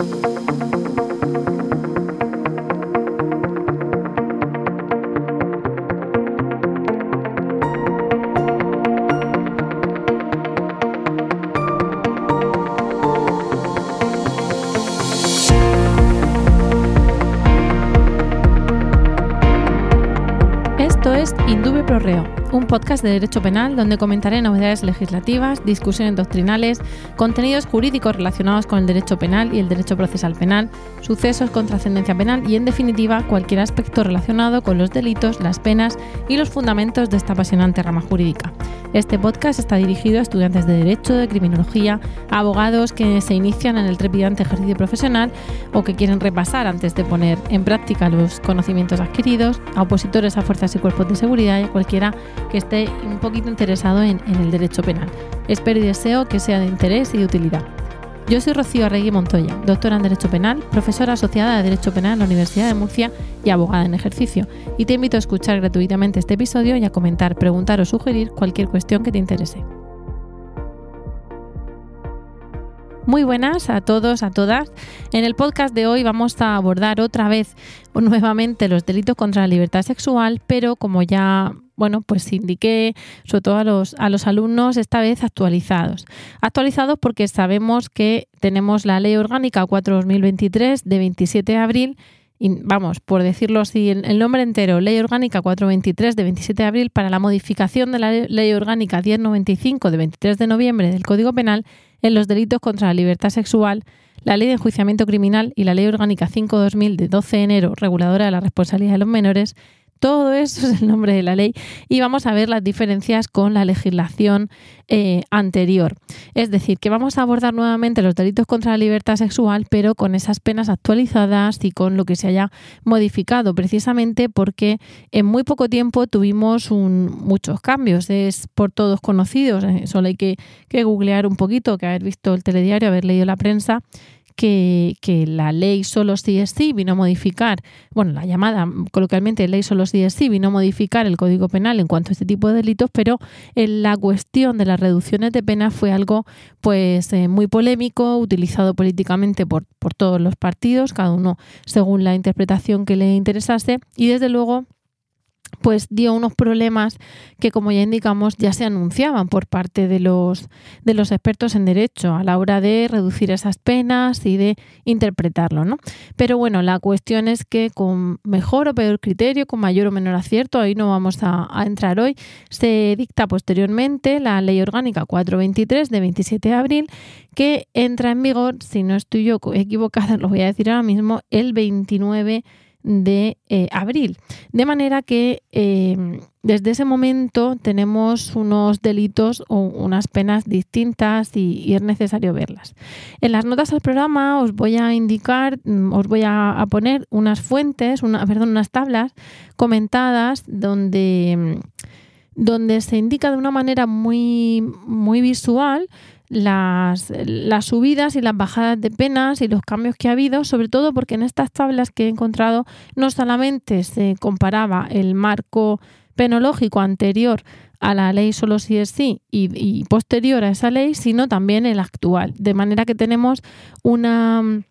Thank you. Un podcast de Derecho Penal donde comentaré novedades legislativas, discusiones doctrinales, contenidos jurídicos relacionados con el derecho penal y el derecho procesal penal, sucesos con trascendencia penal y, en definitiva, cualquier aspecto relacionado con los delitos, las penas y los fundamentos de esta apasionante rama jurídica. Este podcast está dirigido a estudiantes de Derecho, de Criminología, abogados que se inician en el trepidante ejercicio profesional o que quieren repasar antes de poner en práctica los conocimientos adquiridos, a opositores a fuerzas y cuerpos de seguridad y a cualquiera que esté un poquito interesado en, en el derecho penal. Espero y deseo que sea de interés y de utilidad. Yo soy Rocío Arregui Montoya, doctora en Derecho Penal, profesora asociada de Derecho Penal en la Universidad de Murcia y abogada en ejercicio, y te invito a escuchar gratuitamente este episodio y a comentar, preguntar o sugerir cualquier cuestión que te interese. Muy buenas a todos, a todas. En el podcast de hoy vamos a abordar otra vez nuevamente los delitos contra la libertad sexual, pero como ya bueno, pues indiqué sobre todo a los, a los alumnos esta vez actualizados. Actualizados porque sabemos que tenemos la Ley Orgánica 4-2023 de 27 de abril y vamos, por decirlo así, el nombre entero, Ley Orgánica 423 de 27 de abril para la modificación de la Ley Orgánica 1095 de 23 de noviembre del Código Penal en los delitos contra la libertad sexual, la Ley de Enjuiciamiento Criminal y la Ley Orgánica 5-2000 de 12 de enero, reguladora de la responsabilidad de los menores, todo eso es el nombre de la ley y vamos a ver las diferencias con la legislación eh, anterior. Es decir, que vamos a abordar nuevamente los delitos contra la libertad sexual, pero con esas penas actualizadas y con lo que se haya modificado, precisamente porque en muy poco tiempo tuvimos muchos cambios. Es por todos conocidos, eh, solo hay que, que googlear un poquito, que haber visto el telediario, haber leído la prensa que, la ley solo sí es sí vino a modificar, bueno, la llamada coloquialmente ley solo sí es sí vino a modificar el Código Penal en cuanto a este tipo de delitos, pero en la cuestión de las reducciones de pena fue algo pues eh, muy polémico, utilizado políticamente por, por todos los partidos, cada uno según la interpretación que le interesase y desde luego pues dio unos problemas que, como ya indicamos, ya se anunciaban por parte de los, de los expertos en derecho a la hora de reducir esas penas y de interpretarlo. ¿no? Pero bueno, la cuestión es que con mejor o peor criterio, con mayor o menor acierto, ahí no vamos a, a entrar hoy, se dicta posteriormente la Ley Orgánica 423 de 27 de abril, que entra en vigor, si no estoy yo equivocada, lo voy a decir ahora mismo, el 29 de eh, abril. De manera que eh, desde ese momento tenemos unos delitos o unas penas distintas y, es necesario verlas. En las notas al programa os voy a indicar, mm, os voy a, poner unas fuentes, una, perdón, unas tablas comentadas donde, mm, donde se indica de una manera muy, muy visual las, subidas y las bajadas de penas y los cambios que ha habido, sobre todo porque en estas tablas que he encontrado no solamente se comparaba el marco penológico anterior a la ley solo si es sí y, posterior a esa ley, sino también el actual. De manera que tenemos una mm,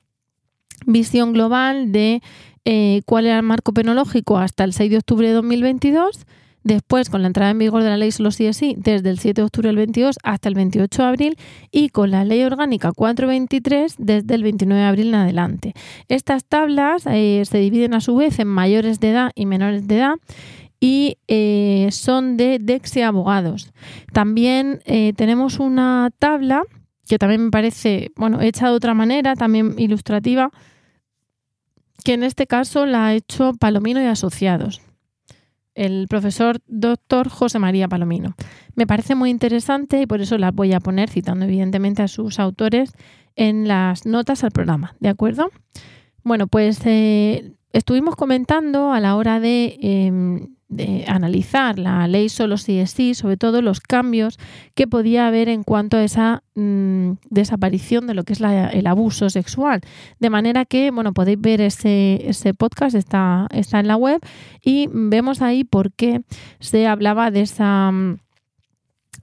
visión global de eh, cuál era el marco penológico hasta el 6 de octubre de 2022 Después, con la entrada en vigor de la ley solo sí es sí, desde el 7 de octubre del 22 hasta el 28 de abril y con la ley orgánica 423 desde el 29 de abril en adelante. Estas tablas eh, se dividen a su vez en mayores de edad y menores de edad y eh, son de Dexia Abogados. También eh, tenemos una tabla que también me parece, bueno, hecha de otra manera, también ilustrativa, que en este caso la ha hecho Palomino y Asociados el profesor doctor José María Palomino. Me parece muy interesante y por eso la voy a poner, citando evidentemente a sus autores, en las notas al programa, ¿de acuerdo? Bueno, pues eh, estuvimos comentando a la hora de em, analizar la ley solo si es sí, sobre todo los cambios que podía haber en cuanto a esa mm, desaparición de lo que es el abuso sexual. De manera que, bueno, podéis ver ese, ese podcast, está, está en la web y vemos ahí por qué se hablaba de esa mm,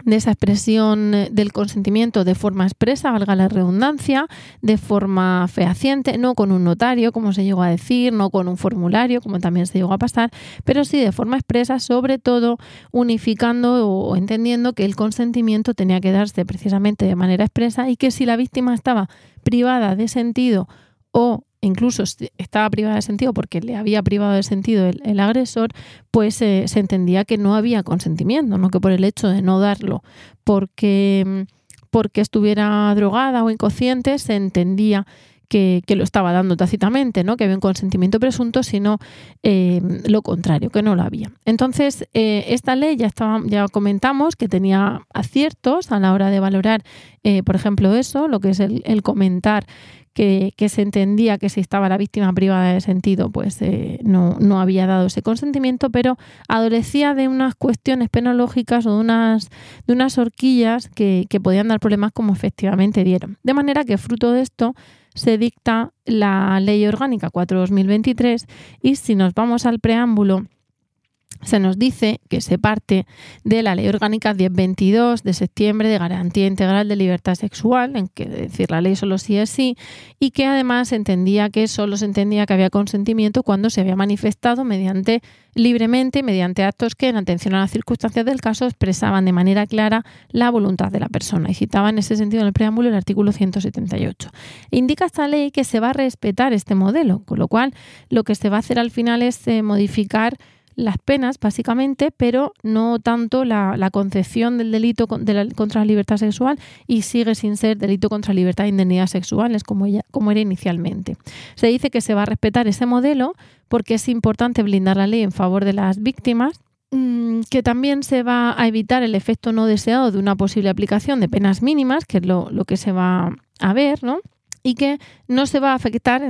de esa expresión eh, del consentimiento de forma expresa, valga la redundancia, de forma fehaciente, no con un notario, como se llegó a decir, no con un formulario, como también se llegó a pasar, pero sí de forma expresa, sobre todo unificando o entendiendo que el consentimiento tenía que darse precisamente de manera expresa y que si la víctima estaba privada de sentido o incluso estaba privada de sentido porque le había privado de sentido el, agresor, pues eh, se entendía que no había consentimiento, no que por el hecho de no darlo porque, porque estuviera drogada o inconsciente, se entendía que, lo estaba dando tácitamente, ¿no? que había un consentimiento presunto, sino eh, lo contrario, que no lo había. Entonces, eh, esta ley ya, estaba, ya comentamos que tenía aciertos a la hora de valorar, por ejemplo, eso, lo que es el, comentar que, se entendía que si estaba la víctima privada de sentido, pues eh, no, no, había dado ese consentimiento, pero adolecía de unas cuestiones penológicas o de unas, de unas horquillas que podían dar problemas como efectivamente dieron. De manera que fruto de esto se dicta la Ley Orgánica 4-2023 y si nos vamos al preámbulo se nos dice que se parte de la Ley Orgánica 1022 de septiembre de Garantía Integral de Libertad Sexual, en que decir la ley solo sí es sí, y que además entendía que solo se entendía que había consentimiento cuando se había manifestado mediante libremente, mediante actos que en atención a las circunstancias del caso expresaban de manera clara la voluntad de la persona. Y citaba en ese sentido en el preámbulo el artículo 178. Indica esta ley que se va a respetar este modelo, con lo cual lo que se va a hacer al final es eh, modificar las penas, básicamente, pero no tanto la, concepción del delito contra la libertad sexual y sigue sin ser delito contra la libertad e indemnidad sexuales como, como era inicialmente. Se dice que se va a respetar ese modelo porque es importante blindar la ley en favor de las víctimas mm, que también se va a evitar el efecto no deseado de una posible aplicación de penas mínimas, que es lo, lo que se va a ver, ¿no? Y que no se va a afectar,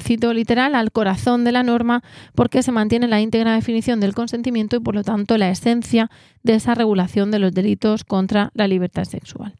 cito literal, al corazón de la norma porque se mantiene la íntegra definición del consentimiento y por lo tanto la esencia de esa regulación de los delitos contra la libertad sexual.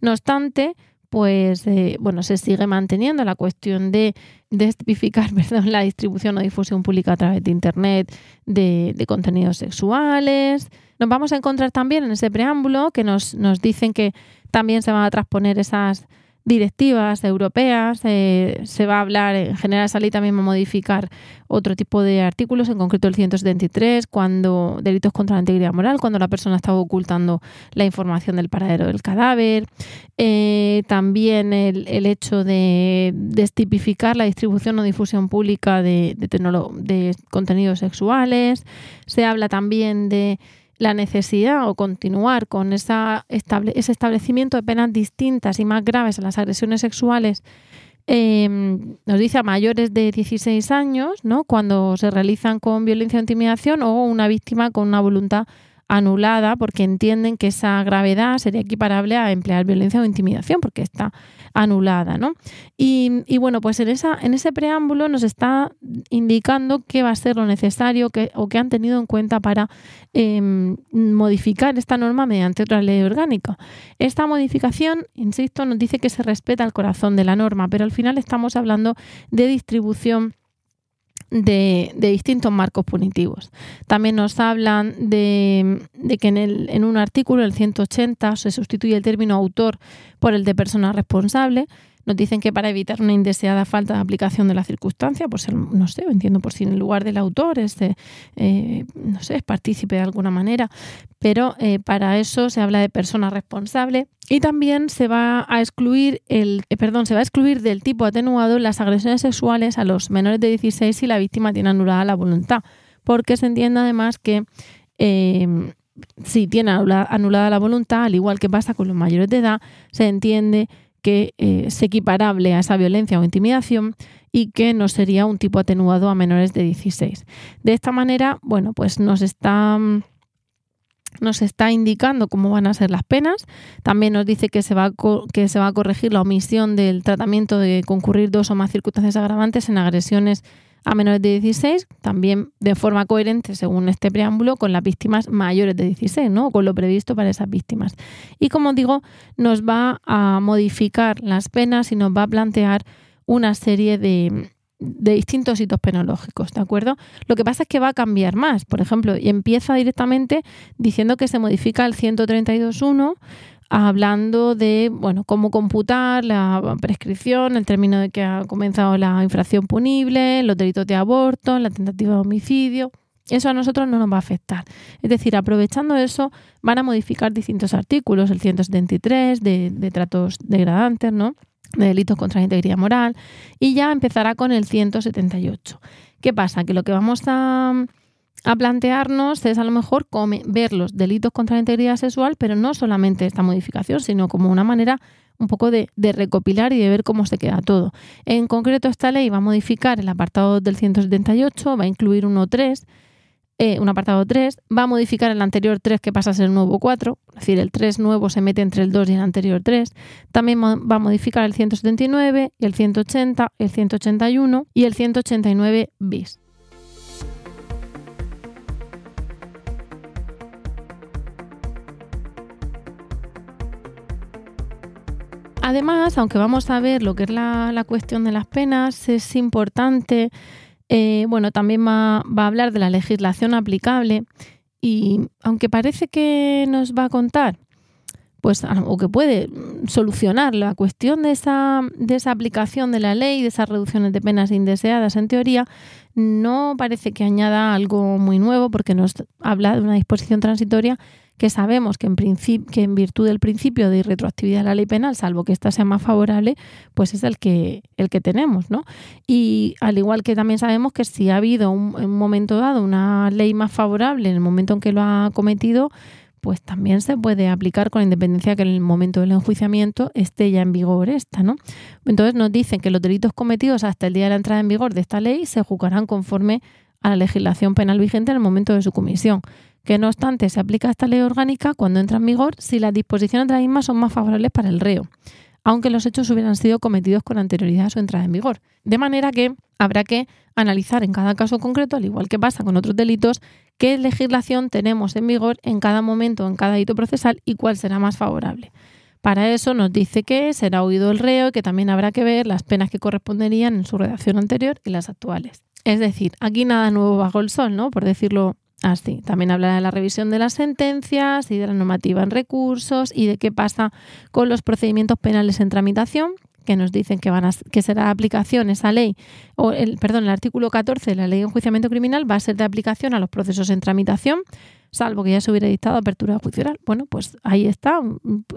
No obstante, pues eh, bueno, se sigue manteniendo la cuestión de destipificar la distribución o difusión pública a través de Internet de, de, contenidos sexuales. Nos vamos a encontrar también en ese preámbulo que nos, nos dicen que también se van a transponer esas directivas europeas. Eh, se va a hablar, en general, esa ley también modificar otro tipo de artículos, en concreto el 173, cuando delitos contra la integridad moral, cuando la persona estaba ocultando la información del paradero del cadáver. Eh, también el, el, hecho de destipificar la distribución o difusión pública de, de, de contenidos sexuales. Se habla también de la necesidad o continuar con esa ese establecimiento de penas distintas y más graves a las agresiones sexuales em, nos dice a mayores de 16 años, ¿no? cuando se realizan con violencia o intimidación o una víctima con una voluntad anulada porque entienden que esa gravedad sería equiparable a emplear violencia o intimidación porque está anulada, ¿no? Y, bueno, pues en, esa, en ese preámbulo nos está indicando qué va a ser lo necesario que, o qué han tenido en cuenta para em, modificar esta norma mediante otra ley orgánica. Esta modificación, insisto, nos dice que se respeta el corazón de la norma, pero al final estamos hablando de distribución de, distintos marcos punitivos. También nos hablan de, que en, el, en un artículo, el 180, se sustituye el término autor por el de persona responsable. Nos dicen que para evitar una indeseada falta de aplicación de la circunstancia, pues no sé, entiendo por si en lugar del autor es, eh, no sé, es partícipe de alguna manera, pero eh, para eso se habla de persona responsable y también se va a excluir el, eh, perdón, se va a excluir del tipo atenuado las agresiones sexuales a los menores de 16 si la víctima tiene anulada la voluntad, porque se entiende además que si tiene anulada la voluntad, al igual que pasa con los mayores de edad, se entiende que eh, es equiparable a esa violencia o intimidación y que no sería un tipo atenuado a menores de 16. De esta manera, bueno, pues nos está nos está indicando cómo van a ser las penas. También nos dice que se, va a que se va a corregir la omisión del tratamiento de concurrir dos o más circunstancias agravantes en agresiones a menores de 16, también de forma coherente, según este preámbulo, con las víctimas mayores de 16, ¿no? con lo previsto para esas víctimas. Y como digo, nos va a modificar las penas y nos va a plantear una serie de, de distintos hitos penológicos, ¿de acuerdo? Lo que pasa es que va a cambiar más, por ejemplo, y empieza directamente diciendo que se modifica el 132.1 hablando de bueno, cómo computar la prescripción, el término de que ha comenzado la infracción punible, los delitos de aborto, la tentativa de homicidio. Eso a nosotros no nos va a afectar. Es decir, aprovechando eso, van a modificar distintos artículos, el 173 de, de tratos degradantes, ¿no? De delitos contra la integridad moral, y ya empezará con el 178. ¿Qué pasa? Que lo que vamos a, plantearnos es a lo mejor ver los delitos contra la integridad sexual, pero no solamente esta modificación, sino como una manera un poco de, de, recopilar y de ver cómo se queda todo. En concreto, esta ley va a modificar el apartado del 178, va a incluir 1.3 eh, un apartado 3, va a modificar el anterior 3 que pasa a ser el nuevo 4, es decir, el 3 nuevo se mete entre el 2 y el anterior 3. También va a modificar el 179, el 180, el 181 y el 189 bis. Además, aunque vamos a ver lo que es la, la cuestión de las penas, es importante eh, bueno, también va, a hablar de la legislación aplicable y aunque parece que nos va a contar, pues, o que puede solucionar la cuestión de esa, de esa aplicación de la ley, de esas reducciones de penas indeseadas en teoría, no parece que añada algo muy nuevo porque nos habla de una disposición transitoria que sabemos que en, que en virtud del principio de irretroactividad de la ley penal, salvo que ésta sea más favorable, pues es el que, el que tenemos, ¿no? Y al igual que también sabemos que si ha habido un, en un momento dado una ley más favorable en el momento en que lo ha cometido, pues también se puede aplicar con independencia que en el momento del enjuiciamiento esté ya en vigor esta, ¿no? Entonces nos dicen que los delitos cometidos hasta el día de la entrada en vigor de esta ley se juzgarán conforme a la legislación penal vigente en el momento de su comisión que no obstante se aplica esta ley orgánica cuando entra en vigor si las disposiciones de la misma son más favorables para el reo, aunque los hechos hubieran sido cometidos con anterioridad a su entrada en vigor. De manera que habrá que analizar en cada caso concreto, al igual que pasa con otros delitos, qué legislación tenemos en vigor en cada momento, en cada hito procesal y cuál será más favorable. Para eso nos dice que será oído el reo y que también habrá que ver las penas que corresponderían en su redacción anterior y las actuales. Es decir, aquí nada nuevo bajo el sol, ¿no? Por decirlo Así, ah, también habla de la revisión de las sentencias y de la normativa en recursos y de qué pasa con los procedimientos penales en tramitación, que nos dicen que van a, que será de aplicación esa ley, o el, perdón, el artículo 14 de la ley de enjuiciamiento criminal va a ser de aplicación a los procesos en tramitación, salvo que ya se hubiera dictado apertura judicial. Bueno, pues ahí está.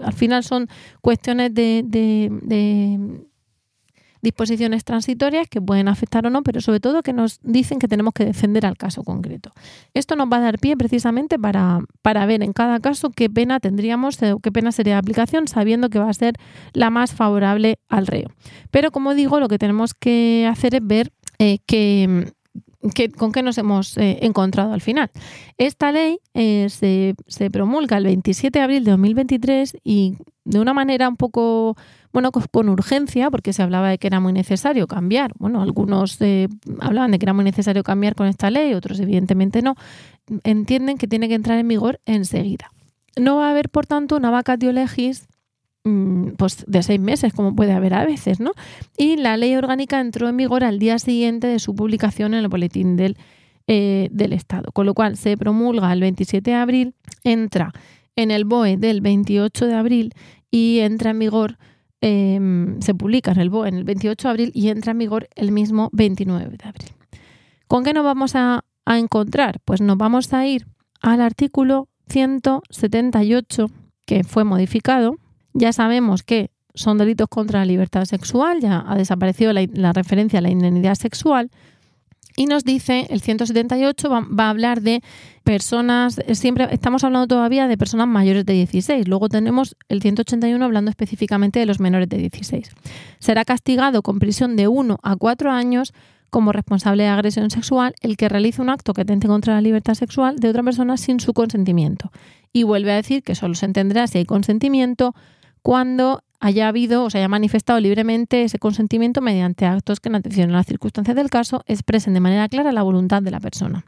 Al final son cuestiones de disposiciones transitorias que pueden afectar o no, pero sobre todo que nos dicen que tenemos que defender al caso concreto. Esto nos va a dar pie precisamente para, para ver en cada caso qué pena tendríamos, o qué pena sería de aplicación, sabiendo que va a ser la más favorable al reo. Pero como digo, lo que tenemos que hacer es ver eh, ¿Con qué nos hemos eh, encontrado al final? Esta ley eh, se, se, promulga el 27 de abril de 2023 y de una manera un poco bueno, con urgencia, porque se hablaba de que era muy necesario cambiar. Bueno, algunos eh, hablaban de que era muy necesario cambiar con esta ley, otros evidentemente no. Entienden que tiene que entrar en vigor enseguida. No va a haber, por tanto, una vacatio legis mm, pues de seis meses, como puede haber a veces, ¿no? Y la ley orgánica entró en vigor al día siguiente de su publicación en el boletín del, eh, del Estado, con lo cual se promulga el 27 de abril, entra en el BOE del 28 de abril y entra en vigor Em, se publica en el BOE el 28 de abril y entra en vigor el mismo 29 de abril. ¿Con qué nos vamos a, a encontrar? Pues nos vamos a ir al artículo 178 que fue modificado. Ya sabemos que son delitos contra la libertad sexual, ya ha desaparecido la, la referencia a la indemnidad sexual, y nos dice, el 178 va, a hablar de personas, siempre estamos hablando todavía de personas mayores de 16. Luego tenemos el 181 hablando específicamente de los menores de 16. Será castigado con prisión de 1 a 4 años como responsable de agresión sexual el que realice un acto que atente contra la libertad sexual de otra persona sin su consentimiento. Y vuelve a decir que solo se entenderá si hay consentimiento cuando haya habido o se haya manifestado libremente ese consentimiento mediante actos que en atención a las circunstancias del caso expresen de manera clara la voluntad de la persona.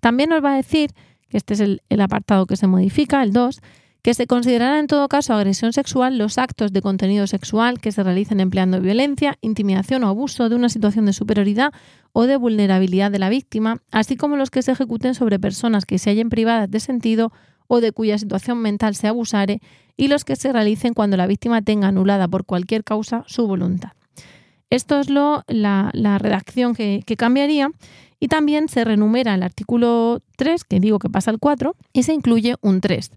También nos va a decir, que este es el, apartado que se modifica, el 2, que se considerará en todo caso agresión sexual los actos de contenido sexual que se realicen empleando violencia, intimidación o abuso de una situación de superioridad o de vulnerabilidad de la víctima, así como los que se ejecuten sobre personas que se hallen privadas de sentido o de cuya situación mental se abusare, y los que se realicen cuando la víctima tenga anulada por cualquier causa su voluntad. Esto es lo, la, redacción que, que cambiaría y también se renumera el artículo 3, que digo que pasa al 4, y se incluye un 3.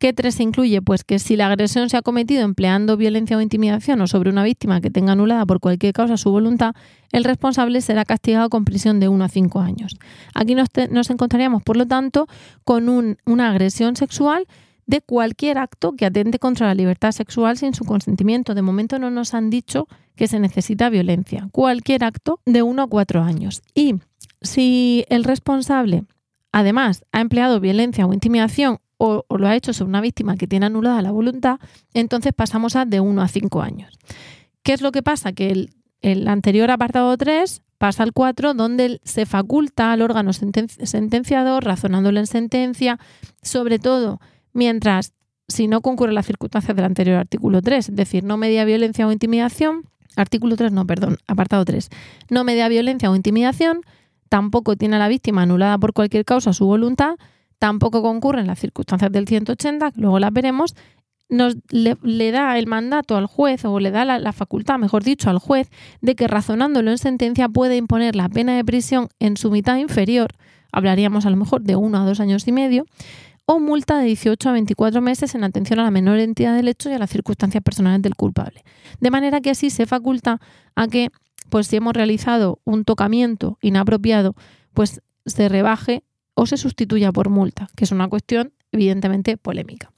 ¿Qué 3 se incluye? Pues que si la agresión se ha cometido empleando violencia o intimidación o sobre una víctima que tenga anulada por cualquier causa su voluntad, el responsable será castigado con prisión de 1 a 5 años. Aquí nos, encontraríamos, por lo tanto, con una agresión sexual de cualquier acto que atente contra la libertad sexual sin su consentimiento. De momento no nos han dicho que se necesita violencia. Cualquier acto de 1 a 4 años. Y si el responsable, además, ha empleado violencia o intimidación o, lo ha hecho sobre una víctima que tiene anulada la voluntad, entonces pasamos a de 1 a 5 años. ¿Qué es lo que pasa? Que el, anterior apartado 3 pasa al 4, donde se faculta al órgano sentenciador, razonándolo en sentencia, sobre todo mientras si no concurre las circunstancias del anterior artículo 3, es decir, no media violencia o intimidación, artículo 3, no, perdón, apartado 3, no media violencia o intimidación, tampoco tiene a la víctima anulada por cualquier causa su voluntad, tampoco concurren las circunstancias del 180, luego las veremos, nos le, da el mandato al juez o le da la, facultad, mejor dicho, al juez de que razonándolo en sentencia puede imponer la pena de prisión en su mitad inferior, hablaríamos a lo mejor de uno a dos años y medio, o multa de 18 a 24 meses en atención a la menor entidad del hecho y a las circunstancias personales del culpable. De manera que así se faculta a que pues si hemos realizado un tocamiento inapropiado, pues se rebaje o se sustituya por multa, que es una cuestión evidentemente polémica.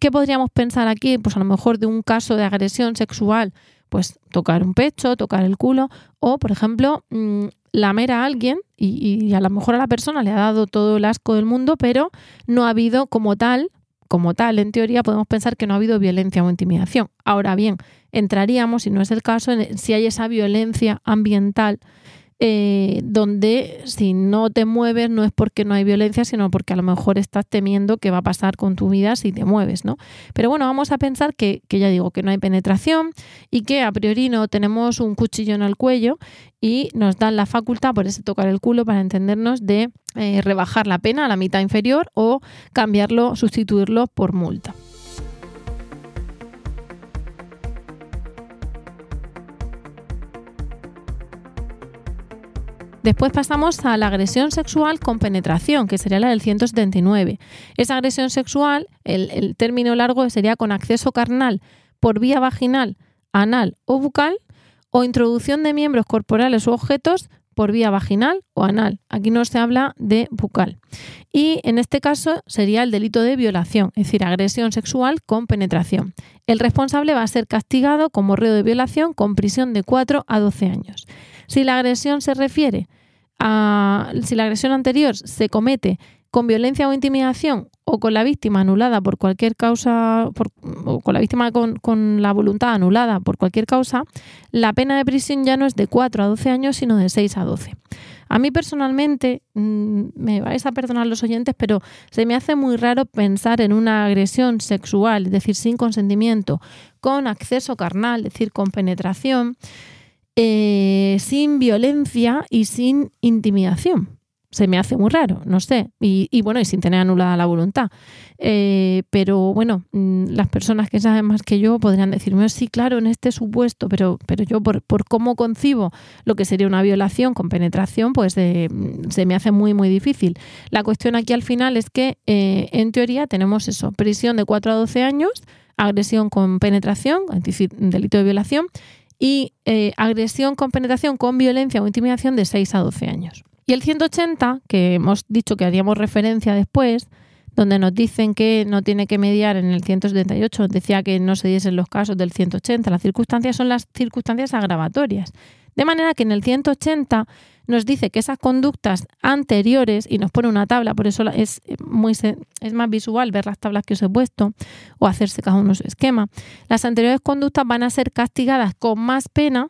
¿Qué podríamos pensar aquí? Pues a lo mejor de un caso de agresión sexual, pues tocar un pecho, tocar el culo, o por ejemplo, mm, lamer a alguien y, y, a lo mejor a la persona le ha dado todo el asco del mundo, pero no ha habido como tal, como tal, en teoría podemos pensar que no ha habido violencia o intimidación. Ahora bien, entraríamos, si no es el caso, si hay esa violencia ambiental eh, donde si no te mueves no es porque no hay violencia, sino porque a lo mejor estás temiendo qué va a pasar con tu vida si te mueves, ¿no? Pero bueno, vamos a pensar que, ya digo, que no hay penetración y que a priori no tenemos un cuchillo en el cuello y nos dan la facultad, por ese tocar el culo, para entendernos, de eh, rebajar la pena a la mitad inferior o cambiarlo, sustituirlo por multa. Después pasamos a la agresión sexual con penetración, que sería la del 179. Esa agresión sexual, el, término largo sería con acceso carnal por vía vaginal, anal o bucal, o introducción de miembros corporales u objetos por vía vaginal o anal. Aquí no se habla de bucal. Y en este caso sería el delito de violación, es decir, agresión sexual con penetración. El responsable va a ser castigado como reo de violación con prisión de 4 a 12 años. Si la agresión se refiere si la agresión anterior se comete con violencia o intimidación o con la víctima anulada por cualquier causa, o con la víctima con, con, la voluntad anulada por cualquier causa, la pena de prisión ya no es de 4 a 12 años, sino de 6 a 12. A mí personalmente, mm, me vais a perdonar los oyentes, pero se me hace muy raro pensar en una agresión sexual, es decir, sin consentimiento, con acceso carnal, es decir, con penetración, eh, sin violencia y sin intimidación. Se me hace muy raro, no sé. Y, bueno, y sin tener anulada la voluntad. Eh, pero bueno, mm, las personas que saben más que yo podrían decirme, sí, claro, en este supuesto, pero, pero yo por, cómo concibo lo que sería una violación con penetración, pues eh, se me hace muy, muy difícil. La cuestión aquí al final es que, en teoría, tenemos eso, prisión de 4 a 12 años, agresión con penetración, delito de violación, y eh, agresión con penetración con violencia o intimidación de 6 a 12 años. Y el 180, que hemos dicho que haríamos referencia después, donde nos dicen que no tiene que mediar en el 178, decía que no se diesen los casos del 180, las circunstancias son las circunstancias agravatorias. De manera que en el 180 nos dice que esas conductas anteriores, y nos pone una tabla, por eso es, muy, es más visual ver las tablas que os he puesto o hacerse cada uno su esquema, las anteriores conductas van a ser castigadas con más pena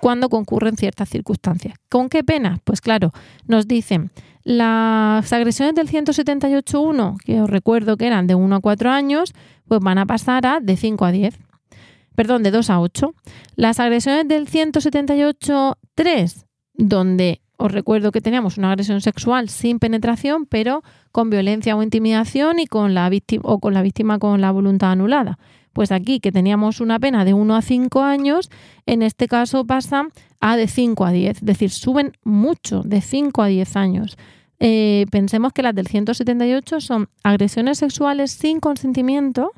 cuando concurren ciertas circunstancias. ¿Con qué pena? Pues claro, nos dicen las agresiones del 178.1, que os recuerdo que eran de 1 a 4 años, pues van a pasar a de 5 a 10. Perdón, de 2 a 8. Las agresiones del 178.3, donde os recuerdo que teníamos una agresión sexual sin penetración, pero con violencia o intimidación y con la víctima o con la víctima con la voluntad anulada. Pues aquí que teníamos una pena de 1 a 5 años, en este caso pasa a de 5 a 10, es decir, suben mucho, de 5 a 10 años. Eh, pensemos que las del 178 son agresiones sexuales sin consentimiento,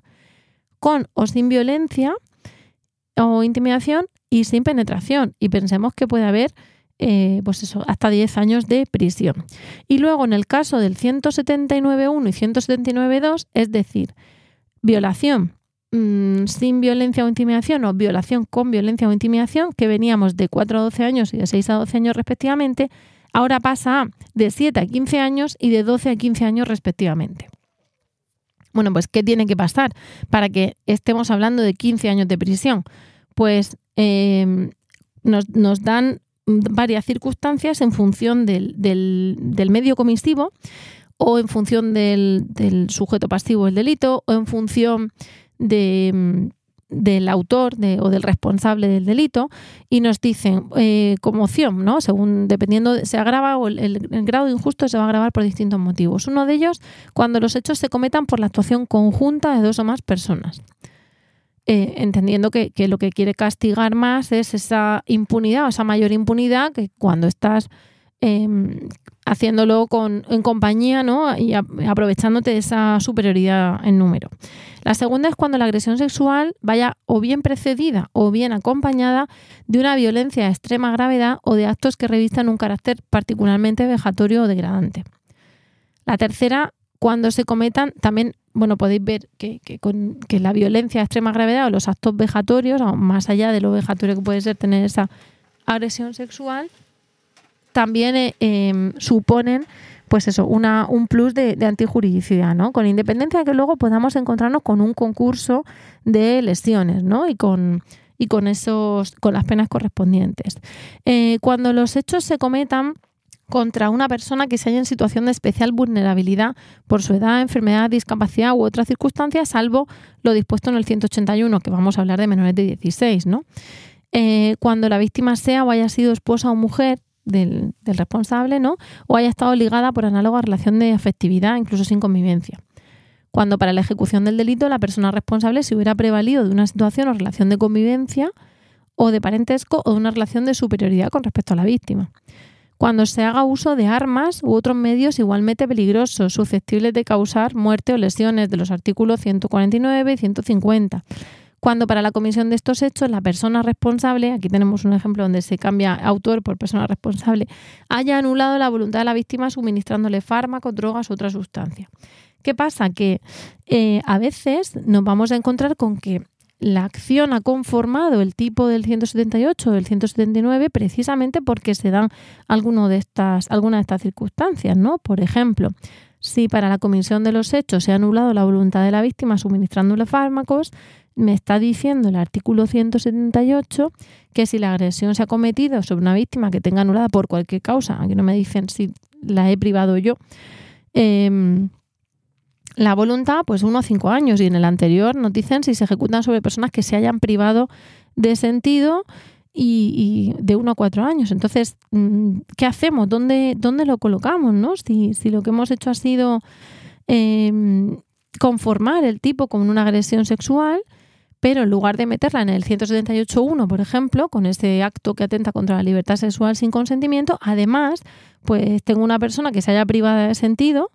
con o sin violencia o intimidación y sin penetración. Y pensemos que puede haber eh, pues eso, hasta 10 años de prisión. Y luego en el caso del 179.1 y 179.2, es decir, violación mm, sin violencia o intimidación o violación con violencia o intimidación, que veníamos de 4 a 12 años y de 6 a 12 años respectivamente, ahora pasa de 7 a 15 años y de 12 a 15 años respectivamente. Bueno, pues ¿qué tiene que pasar para que estemos hablando de 15 años de prisión? Pues eh, nos, nos, dan varias circunstancias en función del, del, medio comisivo o en función del, del, sujeto pasivo del delito o en función de, del autor o del responsable del delito y nos dicen eh, como ¿no? Según dependiendo se agrava o el, grado de injusto se va a agravar por distintos motivos. Uno de ellos cuando los hechos se cometan por la actuación conjunta de dos o más personas. Eh, entendiendo que, lo que quiere castigar más es esa impunidad o esa mayor impunidad que cuando estás em, haciéndolo con, en compañía ¿no? y aprovechándote de esa superioridad en número. La segunda es cuando la agresión sexual vaya o bien precedida o bien acompañada de una violencia de extrema gravedad o de actos que revistan un carácter particularmente vejatorio o degradante. La tercera, cuando se cometan también bueno, podéis ver que, con, que la violencia de extrema gravedad o los actos vejatorios, más allá de lo vejatorio que puede ser tener esa agresión sexual, también eh, em, suponen pues eso, una, un plus de, de, antijuridicidad, ¿no? Con independencia de que luego podamos encontrarnos con un concurso de lesiones, ¿no? Y con, y con esos, con las penas correspondientes. Eh, cuando los hechos se cometan contra una persona que se haya en situación de especial vulnerabilidad por su edad, enfermedad, discapacidad u otra circunstancia, salvo lo dispuesto en el 181, que vamos a hablar de menores de 16, ¿no? Eh, cuando la víctima sea o haya sido esposa o mujer del, del, responsable, ¿no? O haya estado ligada por análoga relación de afectividad, incluso sin convivencia. Cuando para la ejecución del delito la persona responsable se hubiera prevalido de una situación o relación de convivencia o de parentesco o de una relación de superioridad con respecto a la víctima cuando se haga uso de armas u otros medios igualmente peligrosos, susceptibles de causar muerte o lesiones de los artículos 149 y 150. Cuando para la comisión de estos hechos la persona responsable, aquí tenemos un ejemplo donde se cambia autor por persona responsable, haya anulado la voluntad de la víctima suministrándole fármacos, drogas u otra sustancia. ¿Qué pasa? Que eh, a veces nos vamos a encontrar con que la acción ha conformado el tipo del 178 o del 179 precisamente porque se dan alguno de estas, algunas de estas circunstancias, ¿no? Por ejemplo, si para la comisión de los hechos se ha anulado la voluntad de la víctima suministrándole fármacos, me está diciendo el artículo 178 que si la agresión se ha cometido sobre una víctima que tenga anulada por cualquier causa, aquí no me dicen si la he privado yo, eh, la voluntad, pues uno a cinco años y en el anterior nos dicen si se ejecutan sobre personas que se hayan privado de sentido y, de uno a cuatro años. Entonces, mm, ¿qué hacemos? ¿Dónde, dónde lo colocamos? ¿no? Si, si lo que hemos hecho ha sido em, conformar el tipo con una agresión sexual, pero en lugar de meterla en el 178.1, por ejemplo, con ese acto que atenta contra la libertad sexual sin consentimiento, además, pues tengo una persona que se haya privado de sentido,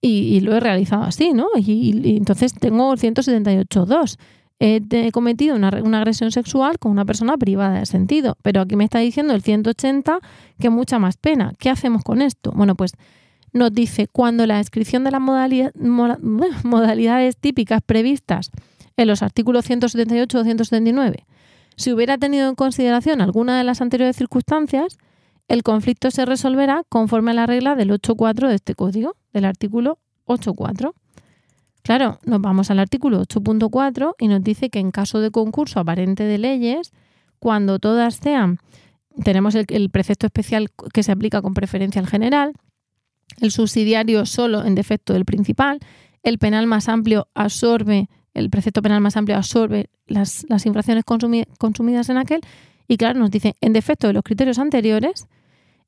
y, lo he realizado así, ¿no? Y, entonces tengo 178.2. He, cometido una, agresión sexual con una persona privada de sentido, pero aquí me está diciendo el 180 que mucha más pena. ¿Qué hacemos con esto? Bueno, pues nos dice cuando la descripción de las modalidades típicas previstas en los artículos 178 o 179 si hubiera tenido en consideración alguna de las anteriores circunstancias, el conflicto se resolverá conforme a la regla del 8.4 de este código, del artículo 8.4. Claro, nos vamos al artículo 8.4 y nos dice que en caso de concurso aparente de leyes, cuando todas sean, tenemos el, precepto especial que se aplica con preferencia al general, el subsidiario solo en defecto del principal, el penal más amplio absorbe, el precepto penal más amplio absorbe las, infracciones consumidas en aquel, y claro, nos dice, en defecto de los criterios anteriores,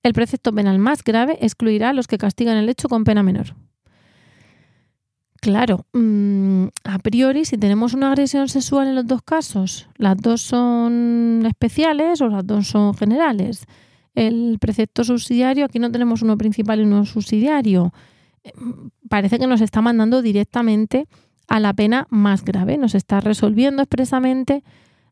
el precepto penal más grave excluirá a los que castigan el hecho con pena menor. Claro, mm, a priori, si tenemos una agresión sexual en los dos casos, las dos son especiales o las dos son generales. El precepto subsidiario, aquí no tenemos uno principal y uno subsidiario. Eh, parece que nos está mandando directamente a la pena más grave, nos está resolviendo expresamente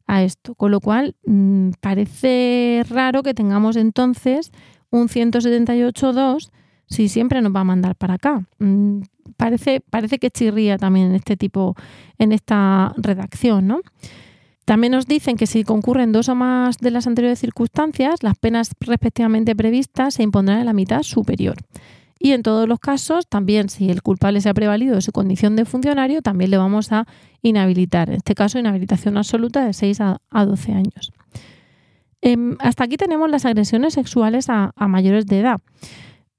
a esto. Con lo cual, mm, parece raro que tengamos entonces un 178.2 si siempre nos va a mandar para acá. Mm, parece, parece que chirría también en este tipo, en esta redacción, ¿no? También nos dicen que si concurren dos o más de las anteriores circunstancias, las penas respectivamente previstas se impondrán en la mitad superior. Y en todos los casos, también si el culpable se ha prevalido de su condición de funcionario, también le vamos a inhabilitar. En este caso, inhabilitación absoluta de 6 a, 12 años. Em, hasta aquí tenemos las agresiones sexuales a mayores de edad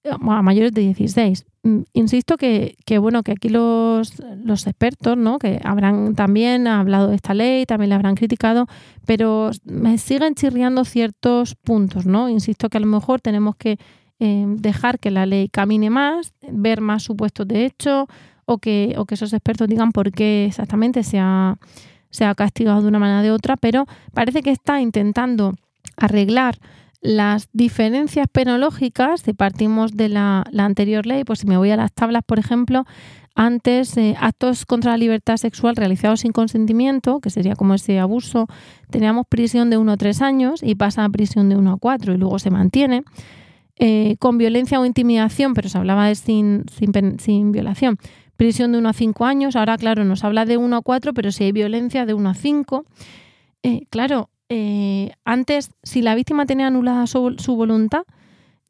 a mayores de 16. Mm, insisto que, bueno, que aquí los, los, expertos, ¿no? que habrán también hablado de esta ley, también la habrán criticado, pero me siguen chirriando ciertos puntos, ¿no? Insisto que a lo mejor tenemos que eh, dejar que la ley camine más, ver más supuestos de hecho, o que, o que esos expertos digan por qué exactamente se ha, se ha castigado de una manera o de otra, pero parece que está intentando arreglar las diferencias penológicas, si partimos de la, anterior ley, pues si me voy a las tablas, por ejemplo, antes eh, actos contra la libertad sexual realizados sin consentimiento, que sería como ese abuso, teníamos prisión de 1 a 3 años y pasa a prisión de 1 a 4 y luego se mantiene. Eh, con violencia o intimidación, pero se hablaba de sin, sin, violación, prisión de 1 a 5 años. Ahora, claro, nos habla de 1 a 4, pero si hay violencia, de 1 a 5. Eh, claro, eh, antes, si la víctima tenía anulada su, voluntad,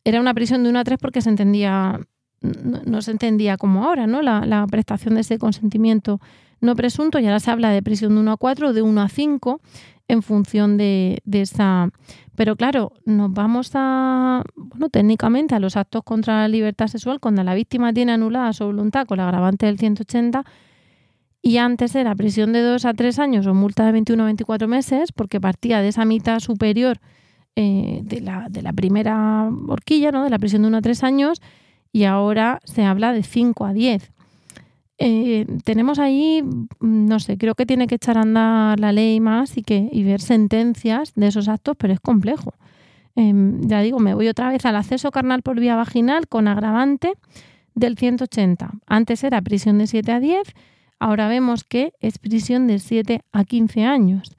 era una prisión de 1 a 3 porque se entendía, no, se entendía como ahora, ¿no? La, prestación de ese consentimiento no presunto y ahora se habla de prisión de 1 a 4 o de 1 a 5 en función de, de, esa... Pero claro, nos vamos a, bueno, técnicamente a los actos contra la libertad sexual cuando la víctima tiene anulada su voluntad con la agravante del 180 y antes era prisión de 2 a 3 años o multa de 21 a 24 meses porque partía de esa mitad superior eh, de, la, de, la, primera horquilla, ¿no? de la prisión de 1 a 3 años y ahora se habla de 5 a 10. Eh, tenemos ahí, no sé, creo que tiene que echar a andar la ley más y, que, y ver sentencias de esos actos, pero es complejo. Em, ya digo, me voy otra vez al acceso carnal por vía vaginal con agravante del 180. Antes era prisión de 7 a 10 Ahora vemos que es prisión de 7 a 15 años.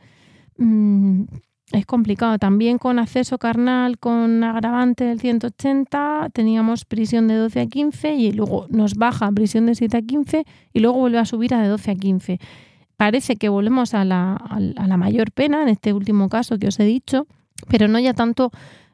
Mm, es complicado. También con acceso carnal con agravante del 180 teníamos prisión de 12 a 15 y luego nos baja prisión de 7 a 15 y luego vuelve a subir a de 12 a 15. Parece que volvemos a la, a la mayor pena en este último caso que os he dicho, pero no ya tanto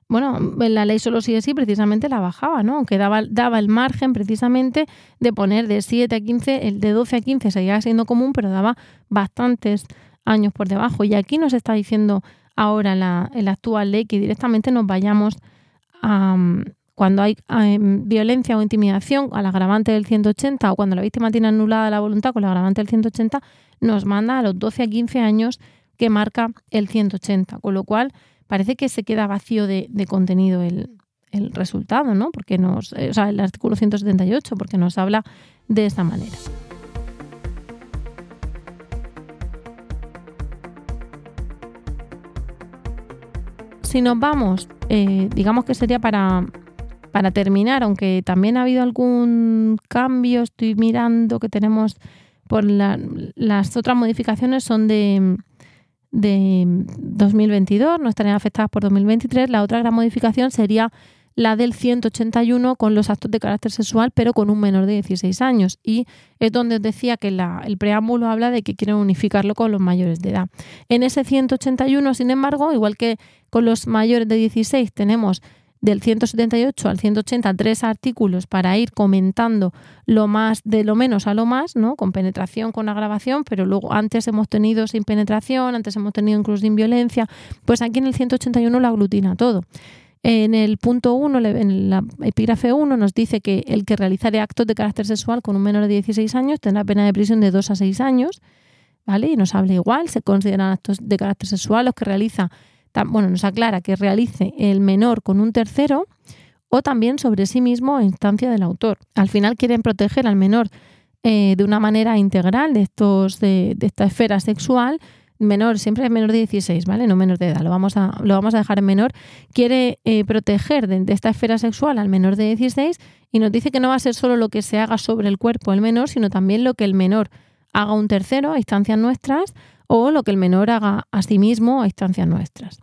bueno, la ley solo sigue así, precisamente la bajaba, ¿no? Aunque daba, el margen precisamente de poner de 7 a 15, el de 12 a 15 seguía siendo común, pero daba bastantes años por debajo. Y aquí nos está diciendo ahora la, la actual ley que directamente nos vayamos a, cuando hay violencia o intimidación al agravante del 180 o cuando la víctima tiene anulada la voluntad con el agravante del 180, nos manda a los 12 a 15 años que marca el 180. Con lo cual, parece que se queda vacío de, contenido el, resultado, ¿no? Porque nos, eh, o sea, el artículo 178, porque nos habla de esta manera. Si nos vamos, eh, digamos que sería para, para terminar, aunque también ha habido algún cambio, estoy mirando que tenemos por las otras modificaciones son de de 2022, no estarían afectadas por 2023. La otra gran modificación sería la del 181 con los actos de carácter sexual, pero con un menor de 16 años. Y es donde os decía que el preámbulo habla de que quieren unificarlo con los mayores de edad. En ese 181, sin embargo, igual que con los mayores de 16 tenemos del 178 al 180 tres artículos para ir comentando lo más de lo menos a lo más, ¿no? Con penetración, con agravación, pero luego antes hemos tenido sin penetración, antes hemos tenido incluso sin violencia, pues aquí en el 181 lo aglutina todo. En el punto 1, en la epígrafe 1, nos dice que el que realizare actos de carácter sexual con un menor de 16 años tendrá pena de prisión de 2 a 6 años, ¿vale? Y nos habla igual, se consideran actos de carácter sexual los que realiza, bueno, nos aclara que realice el menor con un tercero o también sobre sí mismo a instancia del autor. Al final quieren proteger al menor eh, de una manera integral de, estos, de esta esfera sexual menor, siempre menor de 16, ¿vale? No menor de edad, lo vamos a, lo vamos a dejar en menor, quiere eh, proteger de, esta esfera sexual al menor de 16 y nos dice que no va a ser solo lo que se haga sobre el cuerpo del menor, sino también lo que el menor haga un tercero a instancias nuestras o lo que el menor haga a sí mismo a instancias nuestras.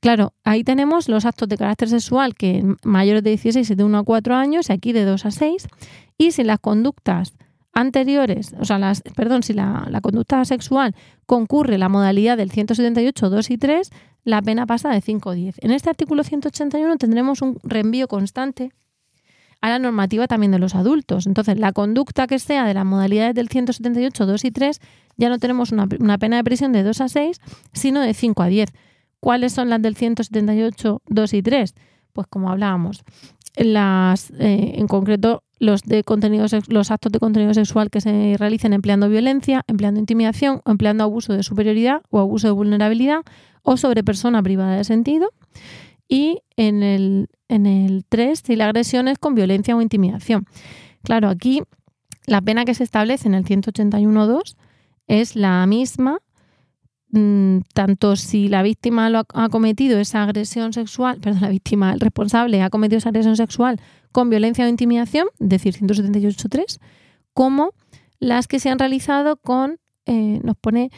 Claro, ahí tenemos los actos de carácter sexual que mayores de 16 es de 1 a 4 años aquí de 2 a 6. Y si las conductas anteriores, o sea, las, perdón, si la, conducta sexual concurre la modalidad del 178, 2 y 3, la pena pasa de 5 a 10. En este artículo 181 tendremos un reenvío constante a la normativa también de los adultos. Entonces, la conducta que sea de las modalidades del 178, 2 y 3, ya no tenemos una, pena de prisión de 2 a 6, sino de 5 a 10. ¿Cuáles son las del 178, 2 y 3? Pues como hablábamos, las, eh, en concreto los, de contenido, los actos de contenido sexual que se realicen empleando violencia, empleando intimidación o empleando abuso de superioridad o abuso de vulnerabilidad o sobre persona privada de sentido. Y en el, en el 3, si la agresión es con violencia o intimidación. Claro, aquí la pena que se establece en el 181.2 es la misma Mm, tanto si la víctima lo ha, cometido esa agresión sexual, perdón, la víctima, el responsable ha cometido esa agresión sexual con violencia o intimidación, es decir, 178.3, como las que se han realizado con, eh, nos pone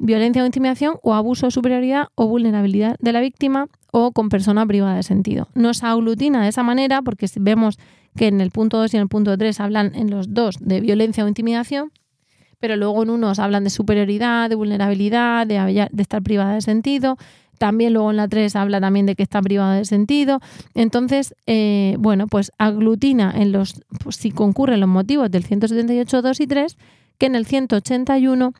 violencia o intimidación o abuso de superioridad o vulnerabilidad de la víctima o con persona privada de sentido. Nos aglutina de esa manera porque vemos que en el punto 2 y en el punto 3 hablan en los dos de violencia o intimidación, pero luego en unos hablan de superioridad, de vulnerabilidad, de, estar privada de sentido. También luego en la 3 habla también de que está privada de sentido. Entonces, eh, bueno, pues aglutina en los, pues, si concurren los motivos del 178, 2 y 3, que en el 181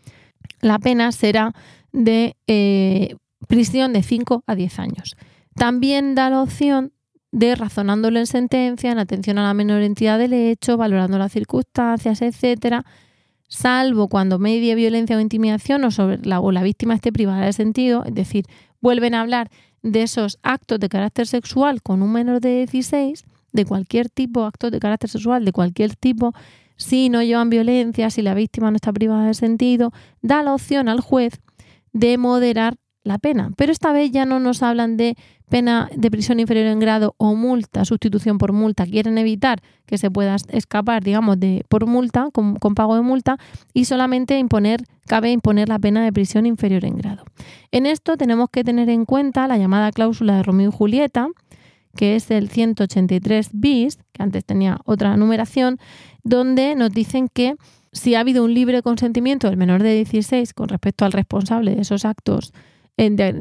la pena será de eh, prisión de 5 a 10 años. También da la opción de razonándolo en sentencia, en atención a la menor entidad del hecho, valorando las circunstancias, etcétera, salvo cuando medie violencia o intimidación o, sobre o la víctima esté privada de sentido, es decir, vuelven a hablar de esos actos de carácter sexual con un menor de 16, de cualquier tipo, actos de carácter sexual de cualquier tipo, si no llevan violencia, si la víctima no está privada de sentido, da la opción al juez de moderar la pena. Pero esta vez ya no nos hablan de pena de prisión inferior en grado o multa, sustitución por multa. Quieren evitar que se pueda escapar, digamos, de por multa, con, pago de multa, y solamente imponer, cabe imponer la pena de prisión inferior en grado. En esto tenemos que tener en cuenta la llamada cláusula de Romeo y Julieta, que es el 183 bis, que antes tenía otra numeración, donde nos dicen que si ha habido un libre consentimiento del menor de 16 con respecto al responsable de esos actos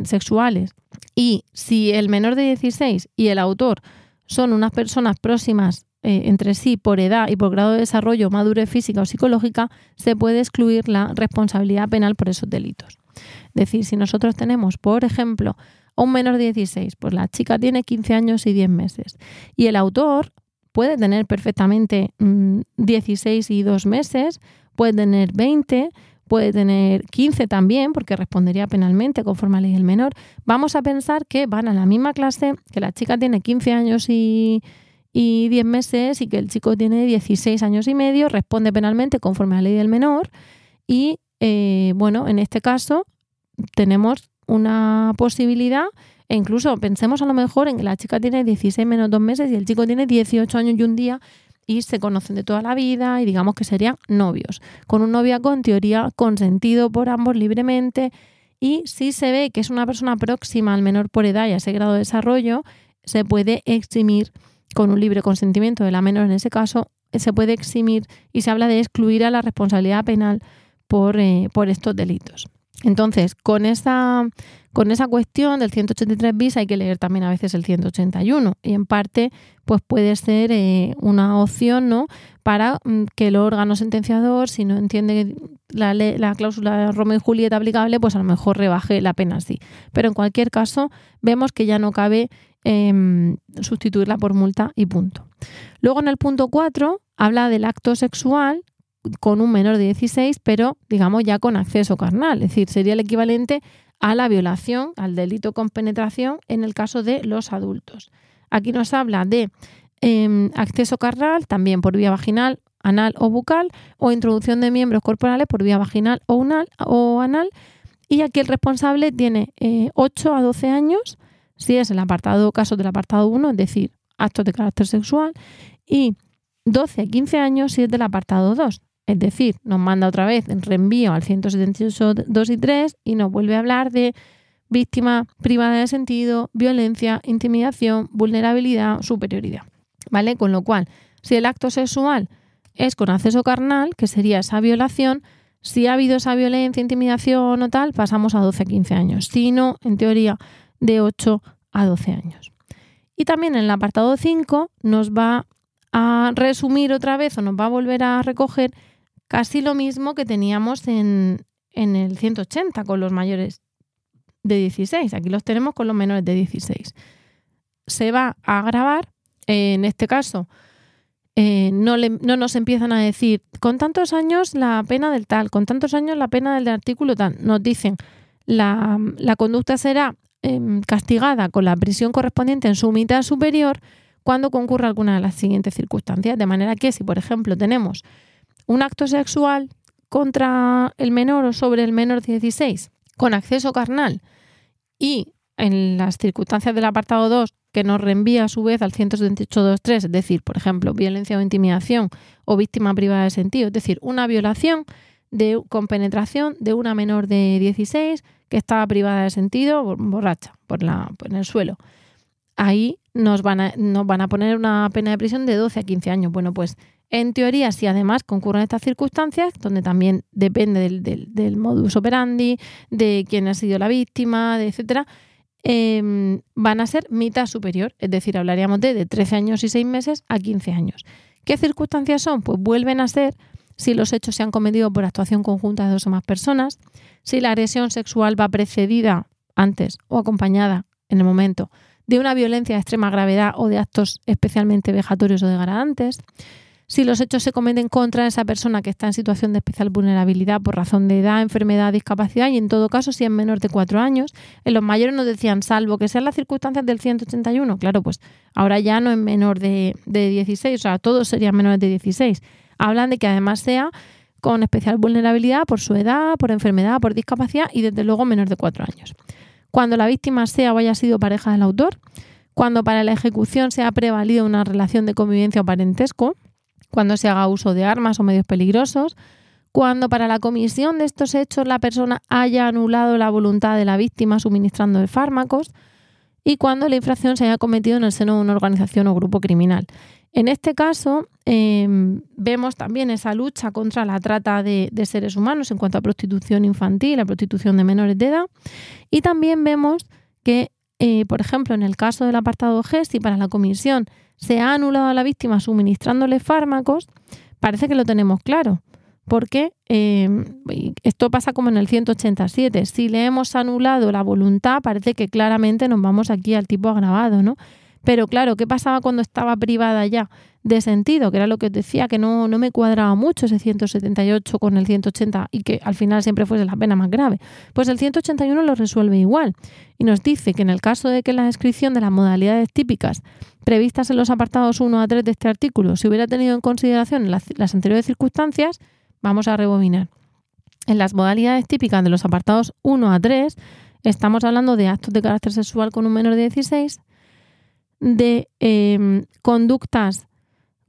sexuales y si el menor de 16 y el autor son unas personas próximas eh, entre sí por edad y por grado de desarrollo, madurez física o psicológica, se puede excluir la responsabilidad penal por esos delitos. Es decir, si nosotros tenemos, por ejemplo, a un menor de 16, pues la chica tiene 15 años y 10 meses y el autor puede tener perfectamente 16 mm, y 2 meses, puede tener 20, puede tener 15 también, porque respondería penalmente conforme a la ley del menor. Vamos a pensar que van a la misma clase, que la chica tiene 15 años y, y 10 meses y que el chico tiene 16 años y medio, responde penalmente conforme a la ley del menor. Y eh, bueno, en este caso tenemos una posibilidad. E incluso pensemos a lo mejor en que la chica tiene 16 menos 2 meses y el chico tiene 18 años y un día y se conocen de toda la vida y digamos que serían novios, con un noviazgo en teoría consentido por ambos libremente y si se ve que es una persona próxima al menor por edad y a ese grado de desarrollo, se puede eximir con un libre consentimiento de la menor. En ese caso, se puede eximir y se habla de excluir a la responsabilidad penal por, eh, por estos delitos. Entonces, con esa, con esa cuestión del 183 bis hay que leer también a veces el 181 y en parte pues puede ser eh, una opción ¿no? para mm, que el órgano sentenciador, si no entiende la, la cláusula Romeo y Julieta aplicable, pues a lo mejor rebaje la pena así. Pero en cualquier caso, vemos que ya no cabe em, sustituirla por multa y punto. Luego en el punto 4 habla del acto sexual con un menor de 16, pero digamos ya con acceso carnal, es decir, sería el equivalente a la violación, al delito con penetración en el caso de los adultos. Aquí nos habla de em, acceso carnal, también por vía vaginal, anal o bucal, o introducción de miembros corporales por vía vaginal o, unal, o anal. Y aquí el responsable tiene 8 eh, a 12 años, si es el apartado, caso del apartado 1, es decir, actos de carácter sexual, y 12 a 15 años si es del apartado 2, es decir, nos manda otra vez en reenvío al 178 2 y 3 y nos vuelve a hablar de víctima privada de sentido, violencia, intimidación, vulnerabilidad, superioridad. ¿Vale? Con lo cual, si el acto sexual es con acceso carnal, que sería esa violación, si ha habido esa violencia, intimidación o tal, pasamos a 12 a 15 años. Si no, en teoría, de 8 a 12 años. Y también en el apartado 5 nos va a resumir otra vez o nos va a volver a recoger Casi lo mismo que teníamos en, el 180 con los mayores de 16. Aquí los tenemos con los menores de 16. Se va a agravar, en este caso, eh, no, no, nos empiezan a decir, con tantos años la pena del tal, con tantos años la pena del artículo tal. Nos dicen, la, la conducta será em, castigada con la prisión correspondiente en su mitad superior cuando concurra alguna de las siguientes circunstancias. De manera que si, por ejemplo, tenemos un acto sexual contra el menor o sobre el menor de 16 con acceso carnal y en las circunstancias del apartado 2 que nos reenvía a su vez al 178.2.3, es decir, por ejemplo, violencia o intimidación o víctima privada de sentido, es decir, una violación de, con penetración de una menor de 16 que estaba privada de sentido, borracha, por la, en el suelo. Ahí nos van, a, poner una pena de prisión de 12 a 15 años. Bueno, pues en teoría, si además concurren estas circunstancias, donde también depende del, modus operandi, de quién ha sido la víctima, de etcétera, em, van a ser mitad superior, es decir, hablaríamos de, de 13 años y 6 meses a 15 años. ¿Qué circunstancias son? Pues vuelven a ser si los hechos se han cometido por actuación conjunta de dos o más personas, si la agresión sexual va precedida antes o acompañada en el momento de una violencia de extrema gravedad o de actos especialmente vejatorios o degradantes, si los hechos se cometen contra esa persona que está en situación de especial vulnerabilidad por razón de edad, enfermedad, discapacidad y en todo caso si es menor de cuatro años. En los mayores nos decían, salvo que sean las circunstancias del 181, claro, pues ahora ya no es menor de, de 16, o sea, todos serían menores de 16. Hablan de que además sea con especial vulnerabilidad por su edad, por enfermedad, por discapacidad y desde luego menor de cuatro años. Cuando la víctima sea o haya sido pareja del autor, cuando para la ejecución se ha prevalido una relación de convivencia o parentesco, cuando se haga uso de armas o medios peligrosos, cuando para la comisión de estos hechos la persona haya anulado la voluntad de la víctima suministrando fármacos y cuando la infracción se haya cometido en el seno de una organización o grupo criminal. En este caso, em, vemos también esa lucha contra la trata de, seres humanos en cuanto a prostitución infantil, a prostitución de menores de edad. Y también vemos que, eh, por ejemplo, en el caso del apartado G, si para la comisión se ha anulado a la víctima suministrándole fármacos, parece que lo tenemos claro. Porque eh, esto pasa como en el 187. Si le hemos anulado la voluntad, parece que claramente nos vamos aquí al tipo agravado, ¿no? Pero claro, ¿qué pasaba cuando estaba privada ya de sentido? Que era lo que os decía, que no, no me cuadraba mucho ese 178 con el 180 y que al final siempre fuese la pena más grave. Pues el 181 lo resuelve igual y nos dice que en el caso de que la descripción de las modalidades típicas previstas en los apartados 1 a 3 de este artículo se hubiera tenido en consideración las, las anteriores circunstancias, vamos a rebobinar. En las modalidades típicas de los apartados 1 a 3 estamos hablando de actos de carácter sexual con un menor de 16, de em, conductas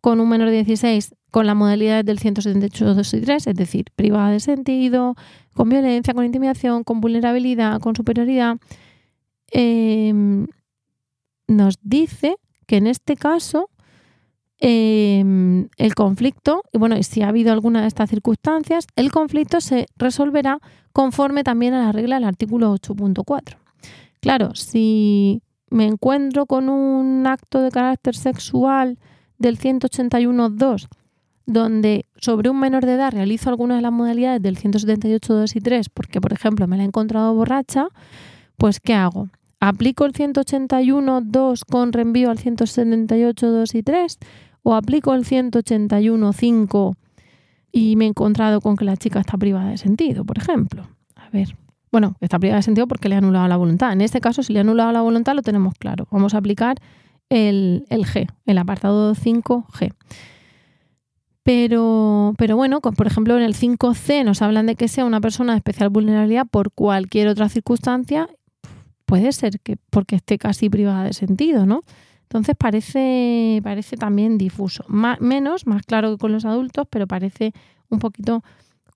con un menor de 16 con la modalidad del 178 2 y 3, es decir, privada de sentido, con violencia, con intimidación, con vulnerabilidad, con superioridad, em, nos dice que en este caso em, el conflicto, y bueno, si ha habido alguna de estas circunstancias, el conflicto se resolverá conforme también a la regla del artículo 8.4. Claro, si me encuentro con un acto de carácter sexual del 181.2 donde sobre un menor de edad realizo algunas de las modalidades del 178.2 y 3 porque, por ejemplo, me la he encontrado borracha, pues ¿qué hago? ¿Aplico el 181.2 con reenvío al 178.2 y 3 o aplico el 181.5 y me he encontrado con que la chica está privada de sentido, por ejemplo? A ver, bueno, está privada de sentido porque le ha anulado la voluntad. En este caso, si le ha anulado la voluntad, lo tenemos claro. Vamos a aplicar el, el G, el apartado 5G. Pero, pero bueno, por ejemplo, en el 5C nos hablan de que sea una persona de especial vulnerabilidad por cualquier otra circunstancia. Puede ser que porque esté casi privada de sentido, ¿no? Entonces parece, parece también difuso. menos, más claro que con los adultos, pero parece un poquito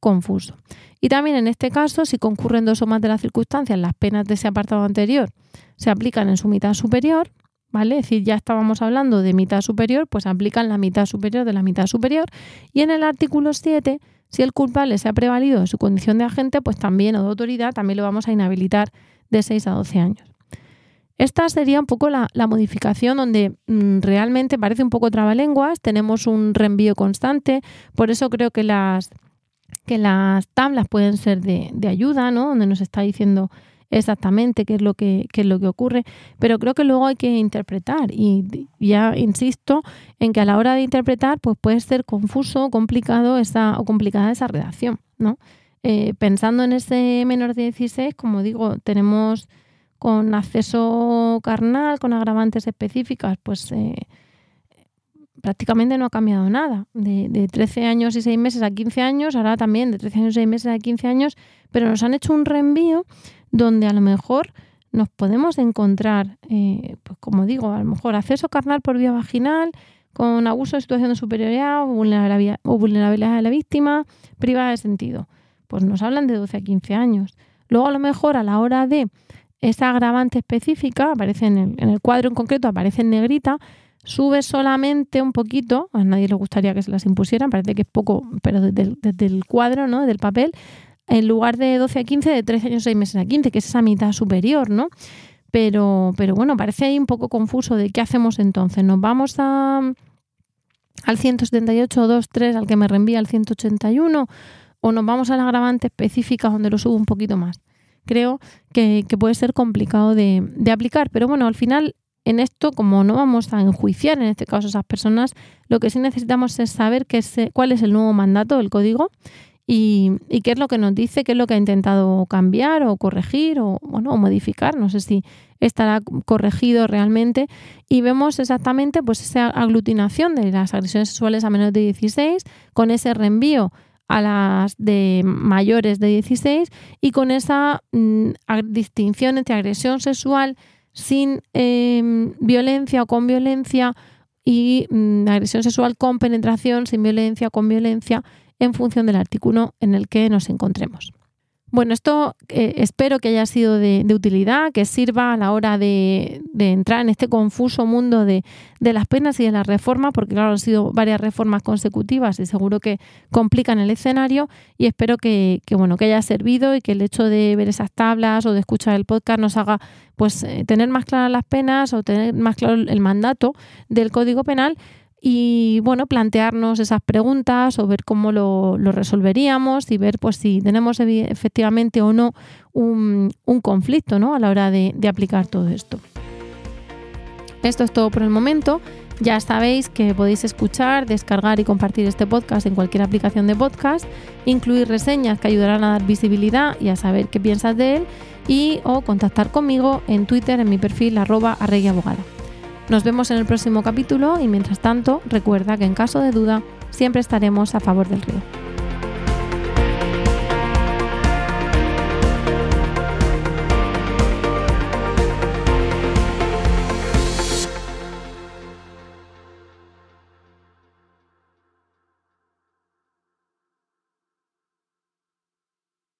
confuso. Y también en este caso, si concurren dos o más de las circunstancias, las penas de ese apartado anterior se aplican en su mitad superior, ¿vale? Es decir, ya estábamos hablando de mitad superior, pues aplican la mitad superior de la mitad superior. Y en el artículo 7, si el culpable se ha prevalido de su condición de agente, pues también o de autoridad, también lo vamos a inhabilitar de 6 a 12 años. Esta sería un poco la, modificación donde mm, realmente parece un poco trabalenguas, tenemos un reenvío constante, por eso creo que las, que las tablas pueden ser de, de ayuda, ¿no? Donde nos está diciendo exactamente qué es lo que, es lo que ocurre, pero creo que luego hay que interpretar y ya insisto en que a la hora de interpretar pues puede ser confuso, complicado esa, o complicada esa redacción, ¿no? Eh, pensando en ese menor de 16, como digo, tenemos con acceso carnal, con agravantes específicas, pues eh, prácticamente no ha cambiado nada. De, de, 13 años y 6 meses a 15 años, ahora también de 13 años y 6 meses a 15 años, pero nos han hecho un reenvío donde a lo mejor nos podemos encontrar, eh, pues como digo, a lo mejor acceso carnal por vía vaginal, con abuso de situación de superioridad o vulnerabilidad, de la víctima, privada de sentido. Pues nos hablan de 12 a 15 años. Luego a lo mejor a la hora de esa agravante específica, aparece en el, en el cuadro en concreto, aparece en negrita, sube solamente un poquito, a nadie le gustaría que se las impusieran, parece que es poco, pero desde el cuadro, ¿no? Del papel, en lugar de 12 a 15, de 13 años 6 meses a 15, que es esa mitad superior, ¿no? Pero, pero bueno, parece ahí un poco confuso de qué hacemos entonces. ¿Nos vamos a, al 178.2.3 al que me reenvía al 181 o nos vamos a la agravante específica donde lo subo un poquito más? Creo que, puede ser complicado de, aplicar, pero bueno, al final en esto, como no vamos a enjuiciar en este caso esas personas, lo que sí necesitamos es saber qué es, cuál es el nuevo mandato del código y, qué es lo que nos dice, qué es lo que ha intentado cambiar o corregir o, bueno, o modificar. No sé si estará corregido realmente. Y vemos exactamente pues, esa aglutinación de las agresiones sexuales a menores de 16 con ese reenvío a las de mayores de 16 y con esa mm, distinción entre agresión sexual sin em, violencia o con violencia y mm, agresión sexual con penetración, sin violencia o con violencia en función del artículo en el que nos encontremos. Bueno, esto eh, espero que haya sido de, utilidad, que sirva a la hora de, entrar en este confuso mundo de, las penas y de las reformas, porque claro, han sido varias reformas consecutivas y seguro que complican el escenario y espero que, bueno, que haya servido y que el hecho de ver esas tablas o de escuchar el podcast nos haga pues eh, tener más claras las penas o tener más claro el mandato del Código Penal y bueno, plantearnos esas preguntas o ver cómo lo, resolveríamos y ver pues si tenemos efectivamente o no un, conflicto ¿no? a la hora de, aplicar todo esto. Esto es todo por el momento. Ya sabéis que podéis escuchar, descargar y compartir este podcast en cualquier aplicación de podcast, incluir reseñas que ayudarán a dar visibilidad y a saber qué piensas de él y o contactar conmigo en Twitter en mi perfil arroba abogada. Nos vemos en el próximo capítulo y mientras tanto recuerda que en caso de duda siempre estaremos a favor del río.